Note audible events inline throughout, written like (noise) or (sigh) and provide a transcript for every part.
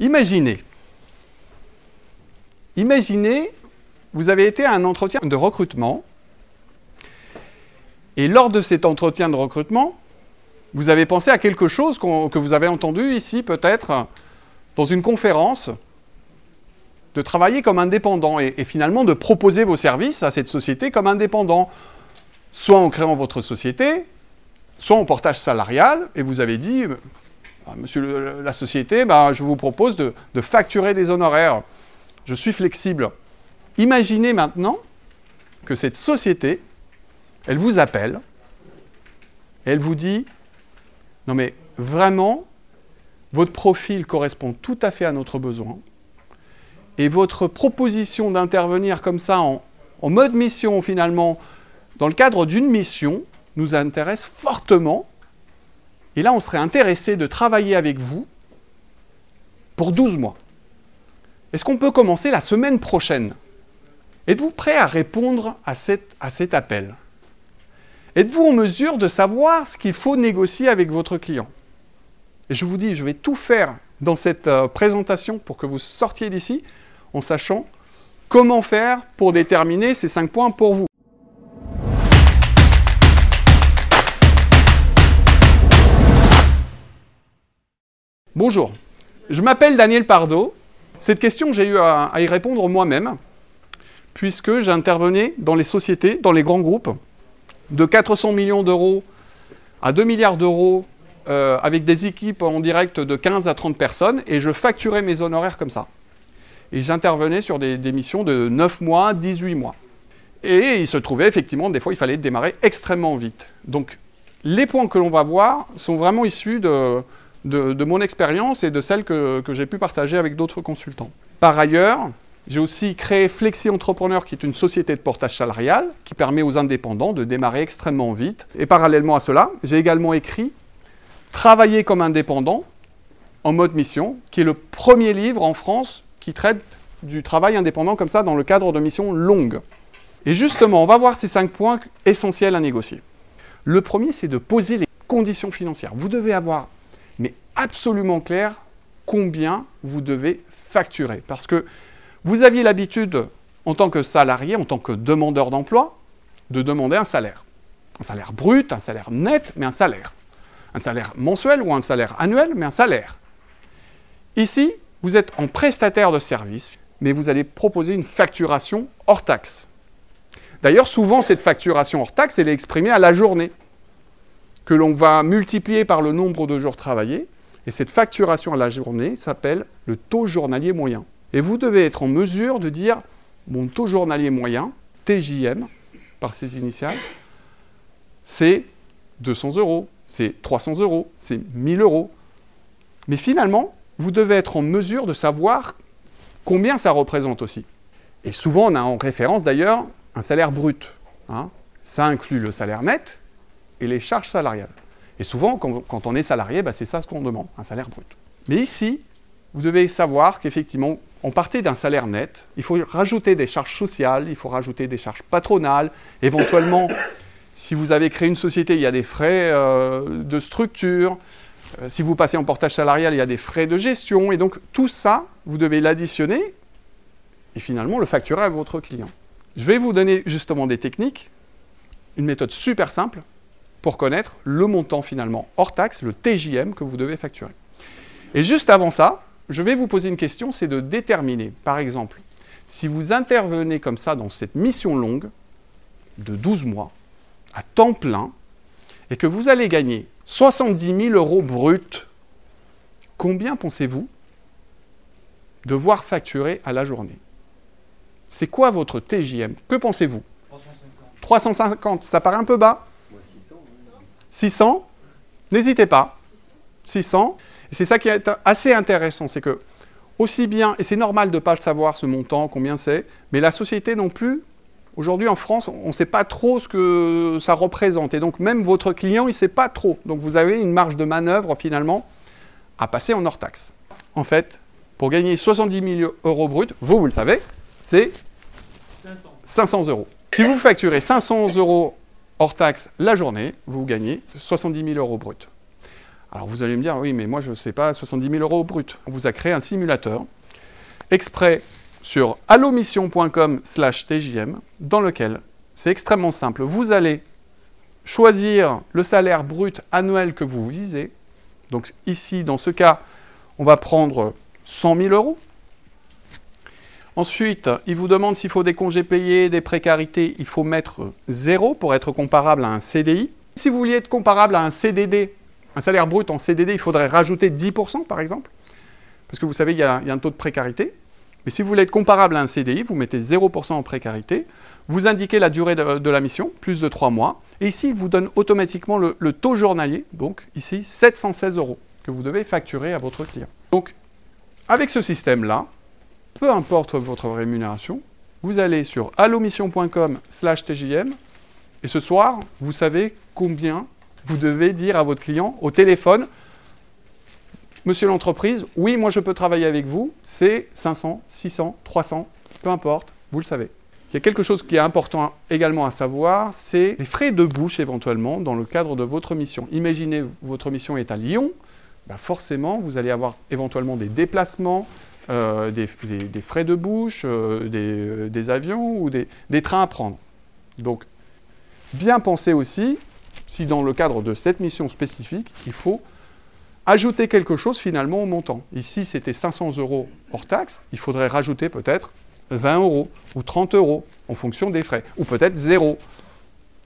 Imaginez, imaginez, vous avez été à un entretien de recrutement, et lors de cet entretien de recrutement, vous avez pensé à quelque chose que vous avez entendu ici peut-être dans une conférence, de travailler comme indépendant et, et, finalement de proposer vos services à cette société comme indépendant, soit en créant votre société, soit en portage salarial, et vous avez dit, ah, monsieur la société, bah, je vous propose de, facturer des honoraires. Je suis flexible. Imaginez maintenant que cette société, elle vous appelle, elle vous dit, non mais vraiment, votre profil correspond tout à fait à notre besoin, et votre proposition d'intervenir comme ça en, mode mission finalement, dans le cadre d'une mission, nous intéresse fortement. Et là, on serait intéressé de travailler avec vous pour 12 mois. Est-ce qu'on peut commencer la semaine prochaine? Êtes-vous prêt à répondre à, cet appel? Êtes-vous en mesure de savoir ce qu'il faut négocier avec votre client? Et je vous dis, je vais tout faire dans cette euh, présentation pour que vous sortiez d'ici en sachant comment faire pour déterminer ces cinq points pour vous. Bonjour, je m'appelle Daniel Pardo. Cette question, j'ai eu à, y répondre moi-même, puisque j'intervenais dans les sociétés, dans les grands groupes, de 400 millions d'euros à 2 milliards d'euros, euh, avec des équipes en direct de 15 à 30 personnes, et je facturais mes honoraires comme ça. Et j'intervenais sur des, des, missions de 9 mois, 18 mois. Et il se trouvait effectivement, des fois, il fallait démarrer extrêmement vite. Donc, les points que l'on va voir sont vraiment issus de, de, mon expérience et de celle que, que j'ai pu partager avec d'autres consultants. Par ailleurs, j'ai aussi créé Flexi Entrepreneur, qui est une société de portage salarial, qui permet aux indépendants de démarrer extrêmement vite. Et parallèlement à cela, j'ai également écrit Travailler comme indépendant en mode mission, qui est le premier livre en France qui traite du travail indépendant comme ça dans le cadre de missions longues. Et justement, on va voir ces cinq points essentiels à négocier. Le premier, c'est de poser les conditions financières. Vous devez avoir, absolument clair, combien vous devez facturer. Parce que vous aviez l'habitude, en tant que salarié, en tant que demandeur d'emploi, de demander un salaire. Un salaire brut, un salaire net, mais un salaire. Un salaire mensuel ou un salaire annuel, mais un salaire. Ici, vous êtes en prestataire de service, mais vous allez proposer une facturation hors taxe. D'ailleurs, souvent, cette facturation hors taxe, elle est exprimée à la journée, que l'on va multiplier par le nombre de jours travaillés, et cette facturation à la journée s'appelle le taux journalier moyen. Et vous devez être en mesure de dire mon taux journalier moyen, TJM, par ses initiales, c'est 200 euros, c'est 300 euros, c'est 1000 euros. Mais finalement, vous devez être en mesure de savoir combien ça représente aussi. Et souvent, on a en référence d'ailleurs un salaire brut. Hein. Ça inclut le salaire net et les charges salariales. Et souvent, quand, on est salarié, bah, c'est ça ce qu'on demande, un salaire brut. Mais ici, vous devez savoir qu'effectivement, on partait d'un salaire net, il faut rajouter des charges sociales, il faut rajouter des charges patronales, éventuellement, (coughs) si vous avez créé une société, il y a des frais euh, de structure, euh, si vous passez en portage salarial, il y a des frais de gestion, et donc tout ça, vous devez l'additionner et finalement le facturer à votre client. Je vais vous donner justement des techniques, une méthode super simple pour connaître le montant finalement hors taxe, le TJM que vous devez facturer. Et juste avant ça, je vais vous poser une question, c'est de déterminer, par exemple, si vous intervenez comme ça dans cette mission longue de 12 mois, à temps plein, et que vous allez gagner 70 000 euros bruts, combien pensez-vous devoir facturer à la journée? C'est quoi votre TJM Que pensez-vous? 350. 350, ça paraît un peu bas? 600. 600 N'hésitez pas. 600. Et c'est ça qui est assez intéressant, c'est que aussi bien, et c'est normal de ne pas le savoir ce montant, combien c'est, mais la société non plus, aujourd'hui en France, on ne sait pas trop ce que ça représente. Et donc même votre client, il ne sait pas trop. Donc vous avez une marge de manœuvre finalement à passer en hors taxe. En fait, pour gagner 70 000 euros bruts, vous, vous le savez, c'est 500 euros. Si vous facturez 500 euros hors taxe la journée, vous gagnez 70 000 euros bruts. Alors vous allez me dire, oui, mais moi je ne sais pas, 70 000 euros brut. On vous a créé un simulateur exprès sur allomission.com slash TJM dans lequel c'est extrêmement simple. Vous allez choisir le salaire brut annuel que vous visez. Donc ici, dans ce cas, on va prendre 100 000 euros. Ensuite, il vous demande s'il faut des congés payés, des précarités. Il faut mettre 0 pour être comparable à un CDI. Si vous vouliez être comparable à un CDD, un salaire brut en CDD, il faudrait rajouter 10% par exemple. Parce que vous savez, il y, a, un taux de précarité. Mais si vous voulez être comparable à un CDI, vous mettez 0% en précarité, vous indiquez la durée de, la mission, plus de 3 mois, et ici, il vous donne automatiquement le, le, taux journalier, donc ici, 716 euros, que vous devez facturer à votre client. Donc, avec ce système-là, peu importe votre rémunération, vous allez sur allomission.com slash TJM, et ce soir, vous savez combien vous devez dire à votre client au téléphone, Monsieur l'entreprise, oui, moi je peux travailler avec vous, c'est 500, 600, 300, peu importe, vous le savez. Il y a quelque chose qui est important également à savoir, c'est les frais de bouche éventuellement dans le cadre de votre mission. Imaginez votre mission est à Lyon, bah, forcément vous allez avoir éventuellement des déplacements, euh, des, frais de bouche, euh, euh, des, avions ou des, des trains à prendre. Donc bien penser aussi si dans le cadre de cette mission spécifique, il faut ajouter quelque chose finalement au montant. Ici, c'était 500 euros hors taxe, il faudrait rajouter peut-être 20 euros ou 30 euros en fonction des frais, ou peut-être zéro.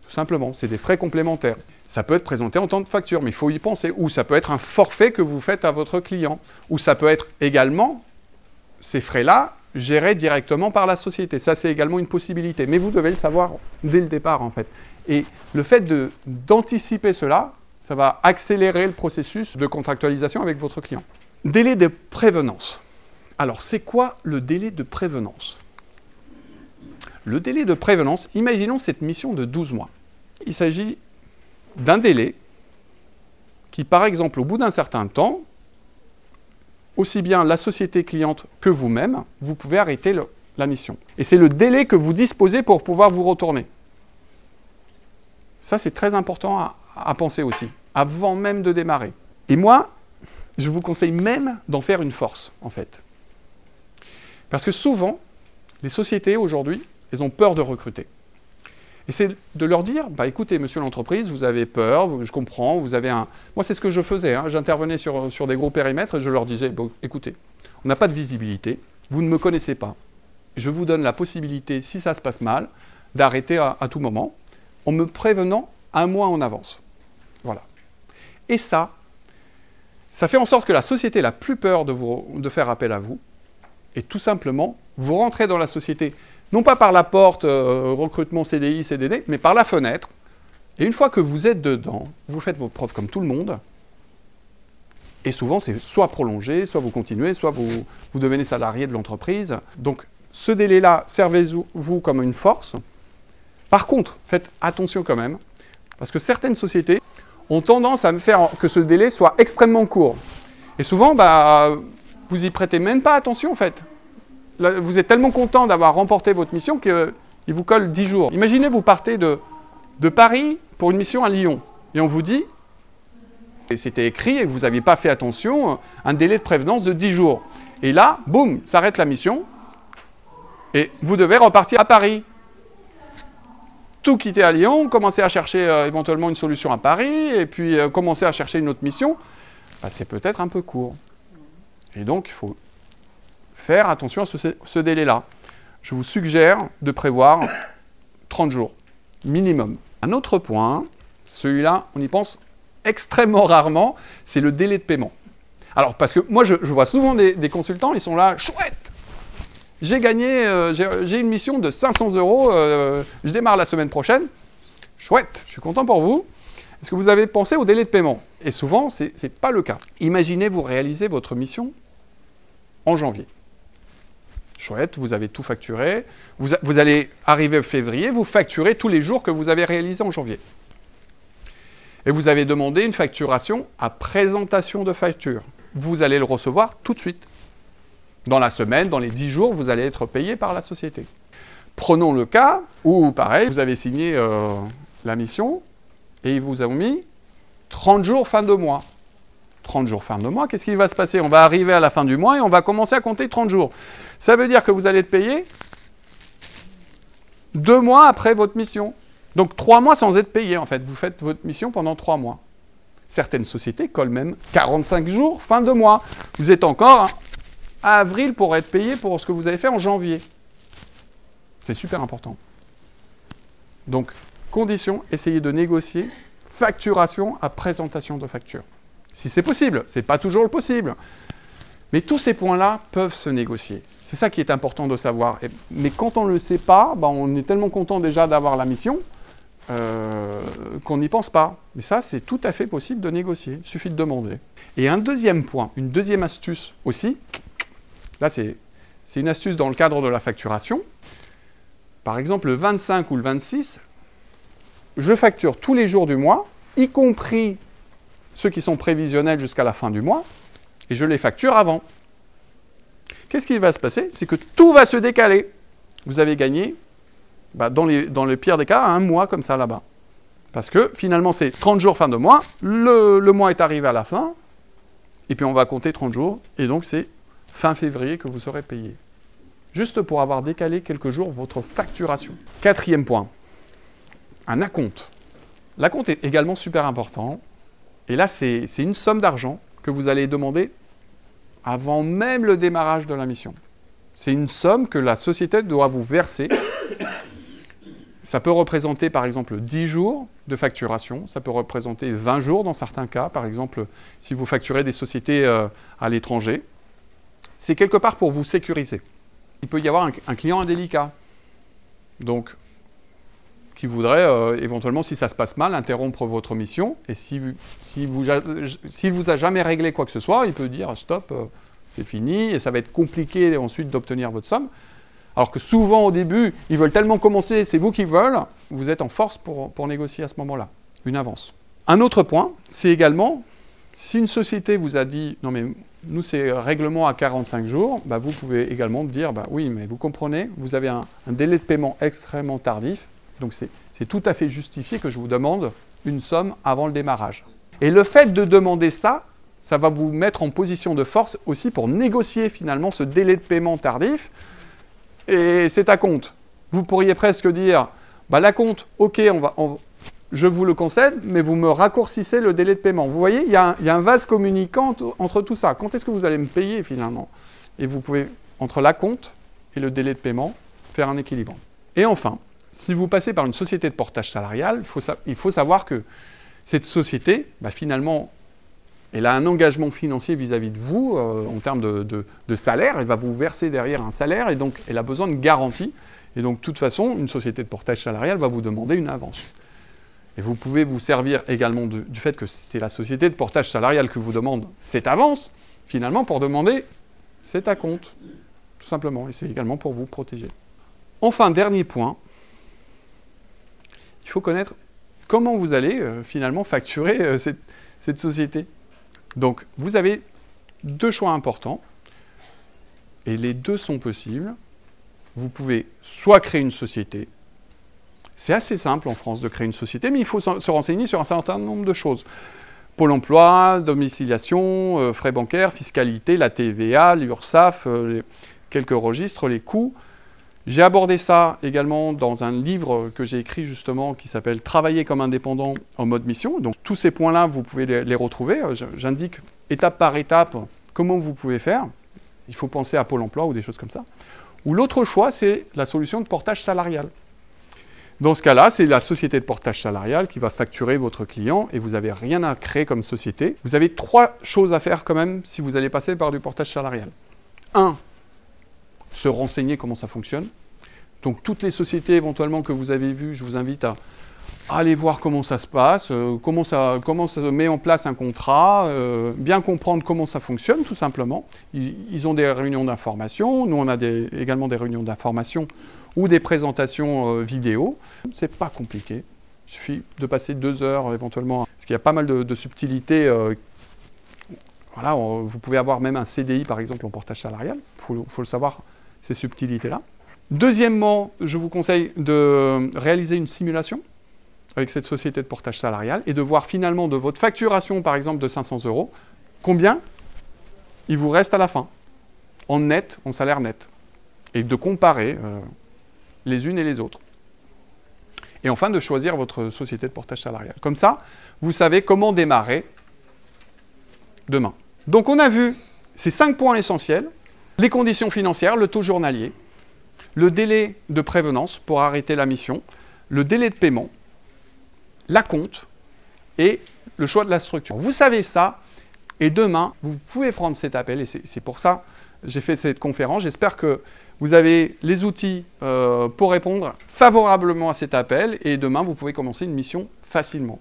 Tout simplement, c'est des frais complémentaires. Ça peut être présenté en tant que facture, mais il faut y penser. Ou ça peut être un forfait que vous faites à votre client. Ou ça peut être également ces frais-là gérés directement par la société. Ça, c'est également une possibilité. Mais vous devez le savoir dès le départ, en fait. Et le fait d'anticiper cela, ça va accélérer le processus de contractualisation avec votre client. Délai de prévenance. Alors, c'est quoi le délai de prévenance? Le délai de prévenance, imaginons cette mission de 12 mois. Il s'agit d'un délai qui, par exemple, au bout d'un certain temps, aussi bien la société cliente que vous-même, vous pouvez arrêter la mission. Et c'est le délai que vous disposez pour pouvoir vous retourner. Ça, c'est très important à, penser aussi, avant même de démarrer. Et moi, je vous conseille même d'en faire une force, en fait. Parce que souvent, les sociétés aujourd'hui, elles ont peur de recruter. Et c'est de leur dire, bah écoutez, monsieur l'entreprise, vous avez peur, je comprends, vous avez un... Moi, c'est ce que je faisais, hein. j'intervenais sur, sur des gros périmètres et je leur disais, bon, écoutez, on n'a pas de visibilité, vous ne me connaissez pas, je vous donne la possibilité, si ça se passe mal, d'arrêter à tout moment en me prévenant un mois en avance. Voilà. Et ça, ça fait en sorte que la société n'a plus peur de, vous, de faire appel à vous. Et tout simplement, vous rentrez dans la société, non pas par la porte euh, recrutement CDI, CDD, mais par la fenêtre. Et une fois que vous êtes dedans, vous faites vos preuves comme tout le monde. Et souvent, c'est soit prolongé, soit vous continuez, soit vous, vous devenez salarié de l'entreprise. Donc, ce délai-là, servez-vous comme une force. Par contre, faites attention quand même, parce que certaines sociétés ont tendance à faire que ce délai soit extrêmement court. Et souvent, bah, vous y prêtez même pas attention en fait. Vous êtes tellement content d'avoir remporté votre mission qu'il vous colle 10 jours. Imaginez, vous partez de, de Paris pour une mission à Lyon, et on vous dit, et c'était écrit et vous n'aviez pas fait attention, un délai de prévenance de 10 jours. Et là, boum, s'arrête la mission, et vous devez repartir à Paris tout quitter à Lyon, commencer à chercher euh, éventuellement une solution à Paris, et puis euh, commencer à chercher une autre mission, bah, c'est peut-être un peu court. Et donc, il faut faire attention à ce, délai-là. Je vous suggère de prévoir 30 jours, minimum. Un autre point, celui-là, on y pense extrêmement rarement, c'est le délai de paiement. Alors, parce que moi, je, vois souvent des, consultants, ils sont là, chouette, j'ai gagné, euh, j'ai une mission de 500 euros, euh, je démarre la semaine prochaine. Chouette, je suis content pour vous. Est-ce que vous avez pensé au délai de paiement? Et souvent, ce n'est pas le cas. Imaginez vous réaliser votre mission en janvier. Chouette, vous avez tout facturé. Vous, vous allez arriver en février, vous facturez tous les jours que vous avez réalisés en janvier. Et vous avez demandé une facturation à présentation de facture. Vous allez le recevoir tout de suite. Dans la semaine, dans les 10 jours, vous allez être payé par la société. Prenons le cas où, pareil, vous avez signé euh, la mission et ils vous ont mis 30 jours fin de mois. 30 jours fin de mois, qu'est-ce qui va se passer? On va arriver à la fin du mois et on va commencer à compter 30 jours. Ça veut dire que vous allez être payé deux mois après votre mission. Donc trois mois sans être payé en fait. Vous faites votre mission pendant trois mois. Certaines sociétés collent même 45 jours fin de mois. Vous êtes encore à avril pour être payé pour ce que vous avez fait en janvier. C'est super important. Donc, condition, essayez de négocier facturation à présentation de facture. Si c'est possible, ce n'est pas toujours le possible. Mais tous ces points-là peuvent se négocier. C'est ça qui est important de savoir. mais quand on ne le sait pas, ben, on est tellement content déjà d'avoir la mission euh, qu'on n'y pense pas. Mais ça, c'est tout à fait possible de négocier. Il suffit de demander. Et un deuxième point, une deuxième astuce aussi, là c'est une astuce dans le cadre de la facturation. Par exemple, le 25 ou le 26, je facture tous les jours du mois, y compris ceux qui sont prévisionnels jusqu'à la fin du mois, et je les facture avant. Qu'est-ce qui va se passer? C'est que tout va se décaler. Vous avez gagné, bah, dans, les, le pire des cas, un mois comme ça là-bas. Parce que finalement, c'est 30 jours fin de mois, le, le mois est arrivé à la fin, et puis on va compter 30 jours, et donc c'est fin février que vous serez payé. Juste pour avoir décalé quelques jours votre facturation. Quatrième point, un acompte. L'acompte est également super important. Et là, c'est une somme d'argent que vous allez demander avant même le démarrage de la mission. C'est une somme que la société doit vous verser. Ça peut représenter par exemple 10 jours de facturation, ça peut représenter 20 jours dans certains cas, par exemple si vous facturez des sociétés euh, à l'étranger. C'est quelque part pour vous sécuriser. Il peut y avoir un, un client indélicat. Donc qui voudrait euh, éventuellement, si ça se passe mal, interrompre votre mission. Et si, si vous, s'il vous a jamais réglé quoi que ce soit, il peut dire stop, euh, c'est fini, et ça va être compliqué ensuite d'obtenir votre somme. Alors que souvent au début, ils veulent tellement commencer, c'est vous qui veulent, vous êtes en force pour, pour négocier à ce moment-là, une avance. Un autre point, c'est également, si une société vous a dit, non mais nous c'est règlement à 45 jours, bah, vous pouvez également dire, bah, oui mais vous comprenez, vous avez un délai de paiement extrêmement tardif, donc c'est tout à fait justifié que je vous demande une somme avant le démarrage. Et le fait de demander ça, ça va vous mettre en position de force aussi pour négocier finalement ce délai de paiement tardif. Et c'est à compte. Vous pourriez presque dire, bah la compte, ok, je vous le concède, mais vous me raccourcissez le délai de paiement. Vous voyez, il y, a un, vase communicant entre tout ça. Quand est-ce que vous allez me payer finalement? Et vous pouvez, entre la compte et le délai de paiement, faire un équilibre. Et enfin, si vous passez par une société de portage salarial, il faut, savoir que cette société, bah, finalement, elle a un engagement financier vis-à-vis de vous euh, en termes de, salaire. Elle va vous verser derrière un salaire et donc elle a besoin de garantie. Et donc, de toute façon, une société de portage salarial va vous demander une avance. Et vous pouvez vous servir également du fait que c'est la société de portage salarial qui vous demande cette avance, finalement, pour demander c'est à compte, tout simplement. Et c'est également pour vous protéger. Enfin, dernier point, il faut connaître comment vous allez euh, finalement facturer euh, cette, société. Donc, vous avez deux choix importants, et les deux sont possibles. Vous pouvez soit créer une société, c'est assez simple en France de créer une société, mais il faut se renseigner sur un certain nombre de choses. Pôle emploi, domiciliation, euh, frais bancaires, fiscalité, la TVA, l'URSSAF, quelques registres, les coûts. J'ai abordé ça également dans un livre que j'ai écrit justement qui s'appelle Travailler comme indépendant en mode mission. Donc tous ces points-là, vous pouvez les, retrouver. Euh, j'indique étape par étape comment vous pouvez faire. Il faut penser à Pôle emploi ou des choses comme ça. Ou l'autre choix, c'est la solution de portage salarial. Dans ce cas-là, c'est la société de portage salarial qui va facturer votre client et vous n'avez rien à créer comme société. Vous avez trois choses à faire quand même si vous allez passer par du portage salarial. Un, se renseigner comment ça fonctionne. Donc toutes les sociétés éventuellement que vous avez vues, je vous invite à aller voir comment ça se passe, euh, comment, ça, comment ça met en place un contrat, euh, bien comprendre comment ça fonctionne tout simplement. Ils, ont des réunions d'information, nous on a également des réunions d'information ou des présentations euh, vidéo. C'est pas compliqué, il suffit de passer deux heures éventuellement, parce qu'il y a pas mal de, subtilités. voilà, vous pouvez avoir même un CDI par exemple en portage salarial, il faut le savoir ces subtilités-là. Deuxièmement, je vous conseille de réaliser une simulation avec cette société de portage salarial et de voir finalement de votre facturation, par exemple, de 500 euros, combien il vous reste à la fin, en net, en salaire net, et de comparer euh, les unes et les autres. Et enfin, de choisir votre société de portage salarial. Comme ça, vous savez comment démarrer demain. Donc on a vu ces cinq points essentiels, les conditions financières, le taux journalier, le délai de prévenance pour arrêter la mission, le délai de paiement, la compte et le choix de la structure. Vous savez ça, et demain, vous pouvez prendre cet appel, et c'est pour ça que j'ai fait cette conférence. J'espère que vous avez les outils euh, pour répondre favorablement à cet appel, et demain, vous pouvez commencer une mission facilement.